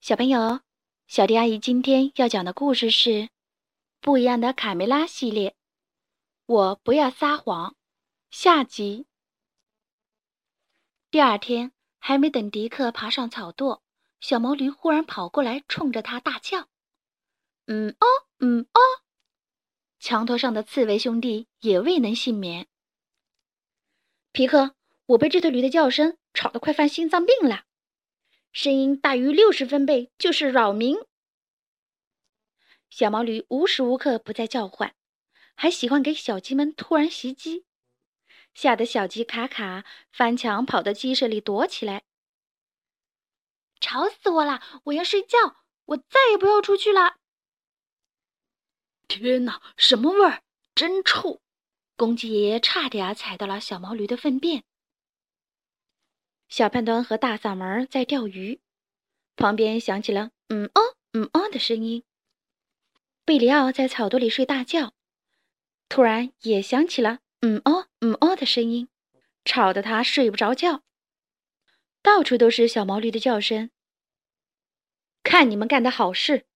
小朋友，小迪阿姨今天要讲的故事是《不一样的卡梅拉》系列。我不要撒谎，下集。第二天，还没等迪克爬上草垛，小毛驴忽然跑过来，冲着他大叫：“嗯哦，嗯哦！”墙头上的刺猬兄弟也未能幸免。皮克，我被这头驴的叫声吵得快犯心脏病了。声音大于六十分贝就是扰民。小毛驴无时无刻不在叫唤，还喜欢给小鸡们突然袭击，吓得小鸡卡卡翻墙跑到鸡舍里躲起来。吵死我了！我要睡觉，我再也不要出去了。天哪，什么味儿？真臭！公鸡爷爷差点踩到了小毛驴的粪便。小胖墩和大嗓门在钓鱼，旁边响起了“嗯哦，嗯哦”的声音。贝里奥在草垛里睡大觉，突然也响起了“嗯哦，嗯哦”的声音，吵得他睡不着觉。到处都是小毛驴的叫声。看你们干的好事！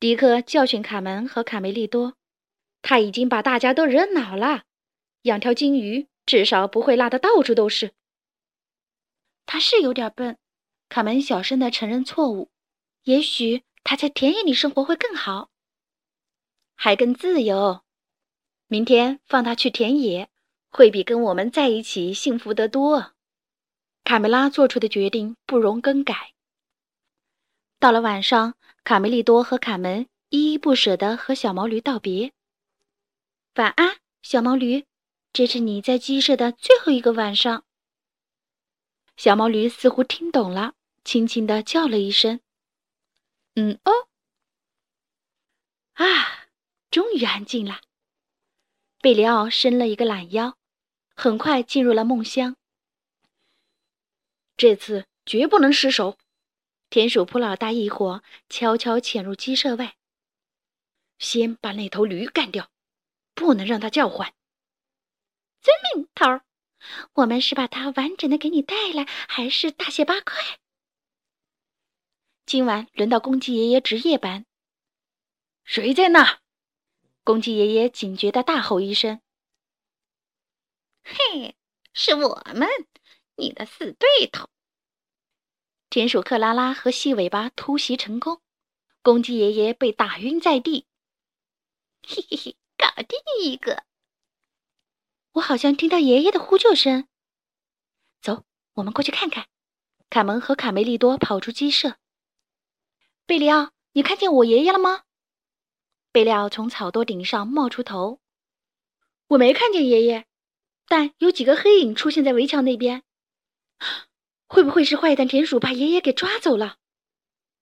迪克教训卡门和卡梅利多，他已经把大家都惹恼了。养条金鱼至少不会拉得到处都是。他是有点笨，卡门小声的承认错误。也许他在田野里生活会更好，还更自由。明天放他去田野，会比跟我们在一起幸福得多。卡梅拉做出的决定不容更改。到了晚上，卡梅利多和卡门依依不舍地和小毛驴道别：“晚安，小毛驴，这是你在鸡舍的最后一个晚上。”小毛驴似乎听懂了，轻轻的叫了一声：“嗯哦。”啊，终于安静了。贝里奥伸了一个懒腰，很快进入了梦乡。这次绝不能失手。田鼠普老大一伙悄悄潜入鸡舍外，先把那头驴干掉，不能让它叫唤。遵命，头儿。我们是把它完整的给你带来，还是大卸八块？今晚轮到公鸡爷爷值夜班。谁在那？公鸡爷爷警觉的大吼一声：“嘿，是我们，你的死对头！”田鼠克拉拉和细尾巴突袭成功，公鸡爷爷被打晕在地。嘿嘿嘿，搞定一个！我好像听到爷爷的呼救声。走，我们过去看看。卡门和卡梅利多跑出鸡舍。贝里奥，你看见我爷爷了吗？贝利奥从草垛顶上冒出头。我没看见爷爷，但有几个黑影出现在围墙那边。会不会是坏蛋田鼠把爷爷给抓走了？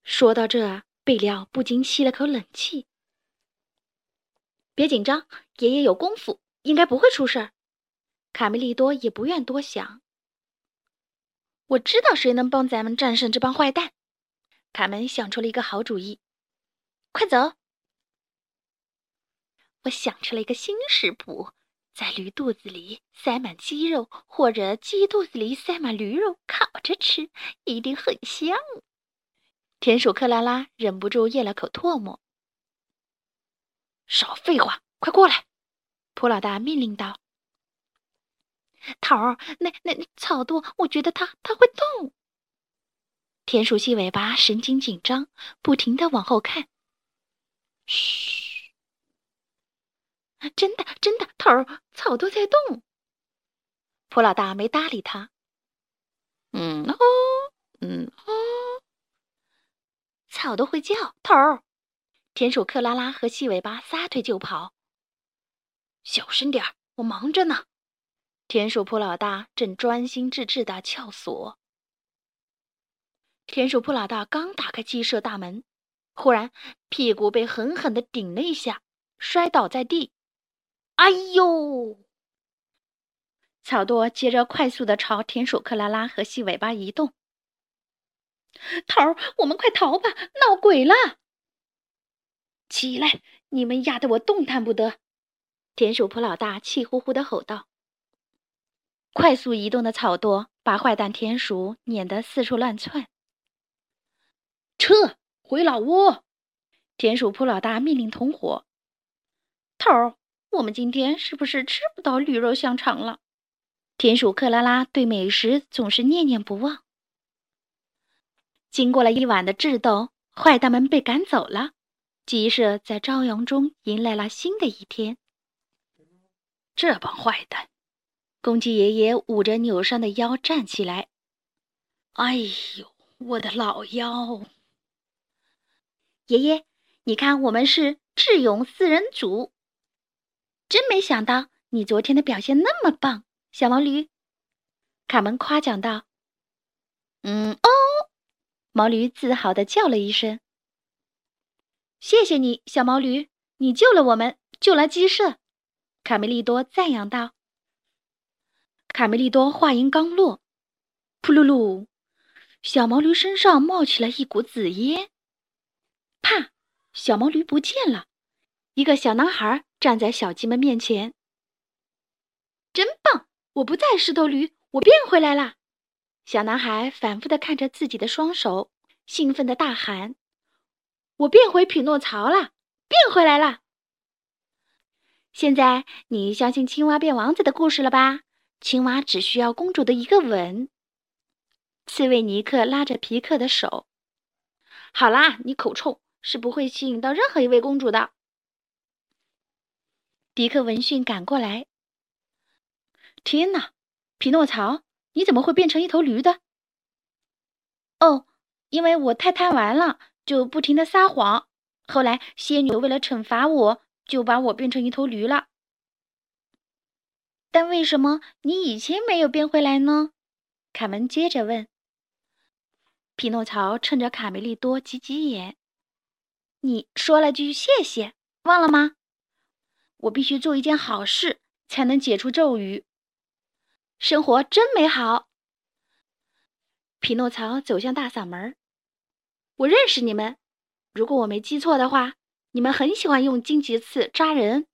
说到这，贝利奥不禁吸了口冷气。别紧张，爷爷有功夫，应该不会出事儿。卡梅利多也不愿多想。我知道谁能帮咱们战胜这帮坏蛋。卡门想出了一个好主意，快走！我想出了一个新食谱，在驴肚子里塞满鸡肉，或者鸡肚子里塞满驴肉，烤着吃，一定很香。田鼠克拉拉忍不住咽了口唾沫。少废话，快过来！普老大命令道。头儿，那那草垛，我觉得它它会动。田鼠细尾巴神经紧张，不停的往后看。嘘，真的真的，头儿，草垛在动。普老大没搭理他。嗯哦，嗯哦，草都会叫。头儿，田鼠克拉拉和细尾巴撒腿就跑。小声点儿，我忙着呢。田鼠铺老大正专心致志地撬锁。田鼠铺老大刚打开鸡舍大门，忽然屁股被狠狠地顶了一下，摔倒在地。哎呦！草垛接着快速地朝田鼠克拉拉和细尾巴移动。头儿，我们快逃吧！闹鬼了！起来！你们压得我动弹不得！田鼠铺老大气呼呼地吼道。快速移动的草垛把坏蛋田鼠撵得四处乱窜。撤！回老窝。田鼠铺老大命令同伙：“头儿，我们今天是不是吃不到绿肉香肠了？”田鼠克拉拉对美食总是念念不忘。经过了一晚的智斗，坏蛋们被赶走了，鸡舍在朝阳中迎来了新的一天。这帮坏蛋！公鸡爷爷捂着扭伤的腰站起来。哎呦，我的老腰！爷爷，你看，我们是智勇四人组。真没想到你昨天的表现那么棒，小毛驴。卡门夸奖道。嗯哦，毛驴自豪的叫了一声。谢谢你，小毛驴，你救了我们，救了鸡舍。卡梅利多赞扬道。卡梅利多话音刚落，噗噜噜，小毛驴身上冒起了一股紫烟。啪！小毛驴不见了。一个小男孩站在小鸡们面前。真棒！我不再石头驴，我变回来了。小男孩反复的看着自己的双手，兴奋的大喊：“我变回匹诺曹了，变回来了！”现在你相信青蛙变王子的故事了吧？青蛙只需要公主的一个吻。刺猬尼克拉着皮克的手：“好啦，你口臭是不会吸引到任何一位公主的。”迪克闻讯赶过来：“天哪，匹诺曹，你怎么会变成一头驴的？”“哦，因为我太贪玩了，就不停的撒谎。后来仙女为了惩罚我。”就把我变成一头驴了，但为什么你以前没有变回来呢？卡门接着问。匹诺曹趁着卡梅利多挤挤眼：“你说了句谢谢，忘了吗？我必须做一件好事才能解除咒语。生活真美好。”匹诺曹走向大嗓门：“我认识你们，如果我没记错的话。”你们很喜欢用荆棘刺扎人。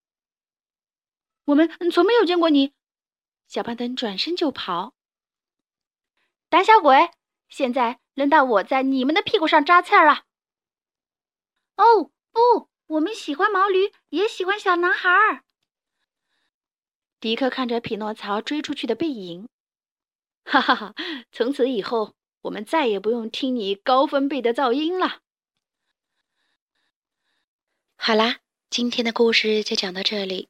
我们从没有见过你。小胖墩转身就跑。胆小鬼！现在轮到我在你们的屁股上扎刺儿了。哦不，我们喜欢毛驴，也喜欢小男孩儿。迪克看着匹诺曹追出去的背影，哈哈哈！从此以后，我们再也不用听你高分贝的噪音了。好啦，今天的故事就讲到这里。